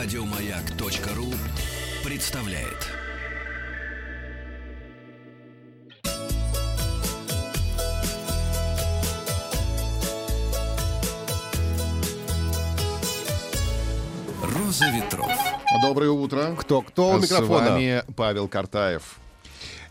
Радиомаяк.ру представляет. Роза ветров. Доброе утро. Кто-кто у С микрофона? вами Павел Картаев.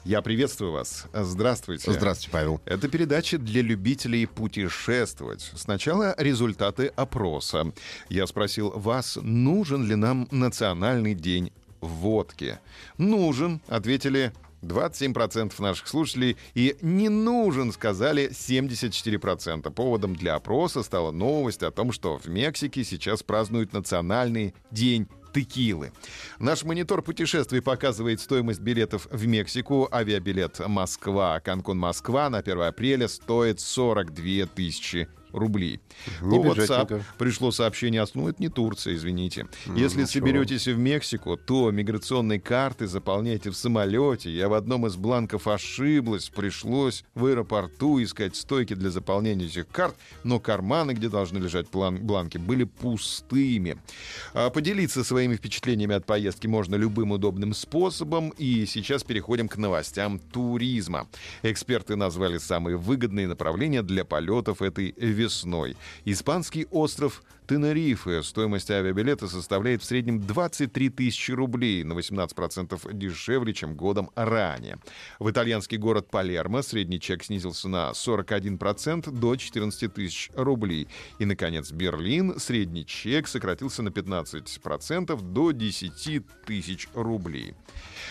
Я приветствую вас. Здравствуйте. Здравствуйте, Павел. Это передача для любителей путешествовать. Сначала результаты опроса. Я спросил вас, нужен ли нам национальный день водки. Нужен, ответили 27% наших слушателей, и не нужен, сказали 74%. Поводом для опроса стала новость о том, что в Мексике сейчас празднуют национальный день текилы. Наш монитор путешествий показывает стоимость билетов в Мексику. Авиабилет Москва, Канкун, Москва на 1 апреля стоит 42 тысячи рублей. Не По WhatsApp пришло сообщение, ну это не Турция, извините. Если ничего. соберетесь в Мексику, то миграционные карты заполняйте в самолете. Я в одном из бланков ошиблась, пришлось в аэропорту искать стойки для заполнения этих карт, но карманы, где должны лежать план- бланки, были пустыми. А, Поделиться своими впечатлениями от поездки можно любым удобным способом. И сейчас переходим к новостям туризма. Эксперты назвали самые выгодные направления для полетов этой весной. Испанский остров Тенерифе. Стоимость авиабилета составляет в среднем 23 тысячи рублей, на 18% дешевле, чем годом ранее. В итальянский город Палермо средний чек снизился на 41% до 14 тысяч рублей. И, наконец, Берлин средний чек сократился на 15% до 10 тысяч рублей.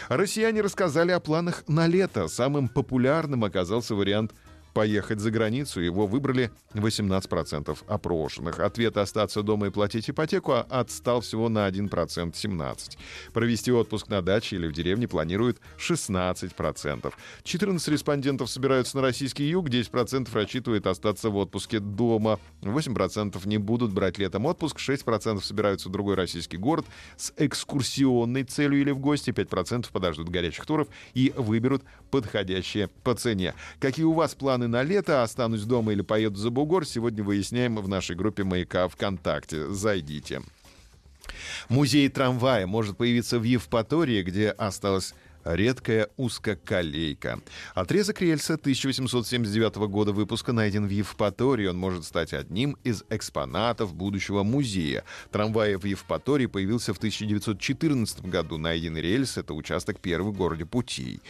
Россияне рассказали о планах на лето. Самым популярным оказался вариант поехать за границу. Его выбрали 18% опрошенных. Ответ остаться дома и платить ипотеку отстал всего на 1%, 17%. Провести отпуск на даче или в деревне планируют 16%. 14 респондентов собираются на российский юг, 10% рассчитывают остаться в отпуске дома, 8% не будут брать летом отпуск, 6% собираются в другой российский город с экскурсионной целью или в гости, 5% подождут горячих туров и выберут подходящее по цене. Какие у вас планы на лето? Останусь дома или поеду за бугор? Сегодня выясняем в нашей группе «Маяка ВКонтакте». Зайдите. Музей трамвая может появиться в Евпатории, где осталась редкая узкоколейка. Отрезок рельса 1879 года выпуска найден в Евпатории. Он может стать одним из экспонатов будущего музея. Трамвай в Евпатории появился в 1914 году. Найденный рельс — это участок первый в городе путей.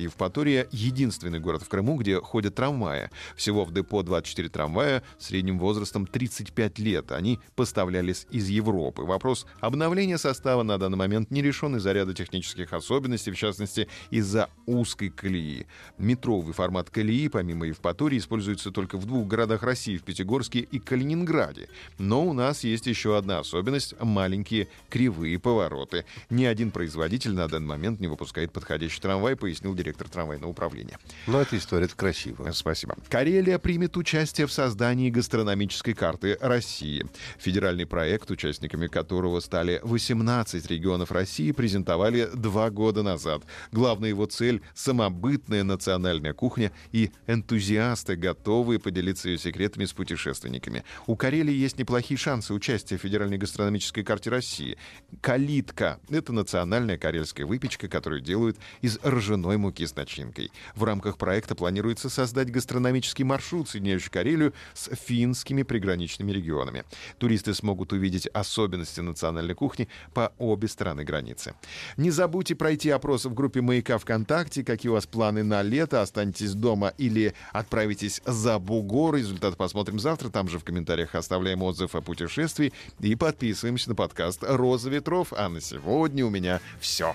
Евпатория — единственный город в Крыму, где ходят трамваи. Всего в депо 24 трамвая средним возрастом 35 лет. Они поставлялись из Европы. Вопрос обновления состава на данный момент не решен из-за ряда технических особенностей, в частности, из-за узкой колеи. Метровый формат колеи, помимо Евпатории, используется только в двух городах России, в Пятигорске и Калининграде. Но у нас есть еще одна особенность — маленькие кривые повороты. Ни один производитель на данный момент не выпускает подходящий трамвай, пояснил директор трамвайного управления. Ну, это история, это красиво. Спасибо. Карелия примет участие в создании гастрономической карты России. Федеральный проект, участниками которого стали 18 регионов России, презентовали два года назад. Главная его цель — самобытная национальная кухня и энтузиасты, готовые поделиться ее секретами с путешественниками. У Карелии есть неплохие шансы участия в Федеральной гастрономической карте России. Калитка — это национальная карельская выпечка, которую делают из ржаной муки с начинкой. В рамках проекта планируется создать гастрономический маршрут, соединяющий Карелию с финскими приграничными регионами. Туристы смогут увидеть особенности национальной кухни по обе стороны границы. Не забудьте пройти опрос в группе «Маяка ВКонтакте». Какие у вас планы на лето? Останетесь дома или отправитесь за бугор? Результат посмотрим завтра. Там же в комментариях оставляем отзыв о путешествии и подписываемся на подкаст «Роза ветров». А на сегодня у меня все.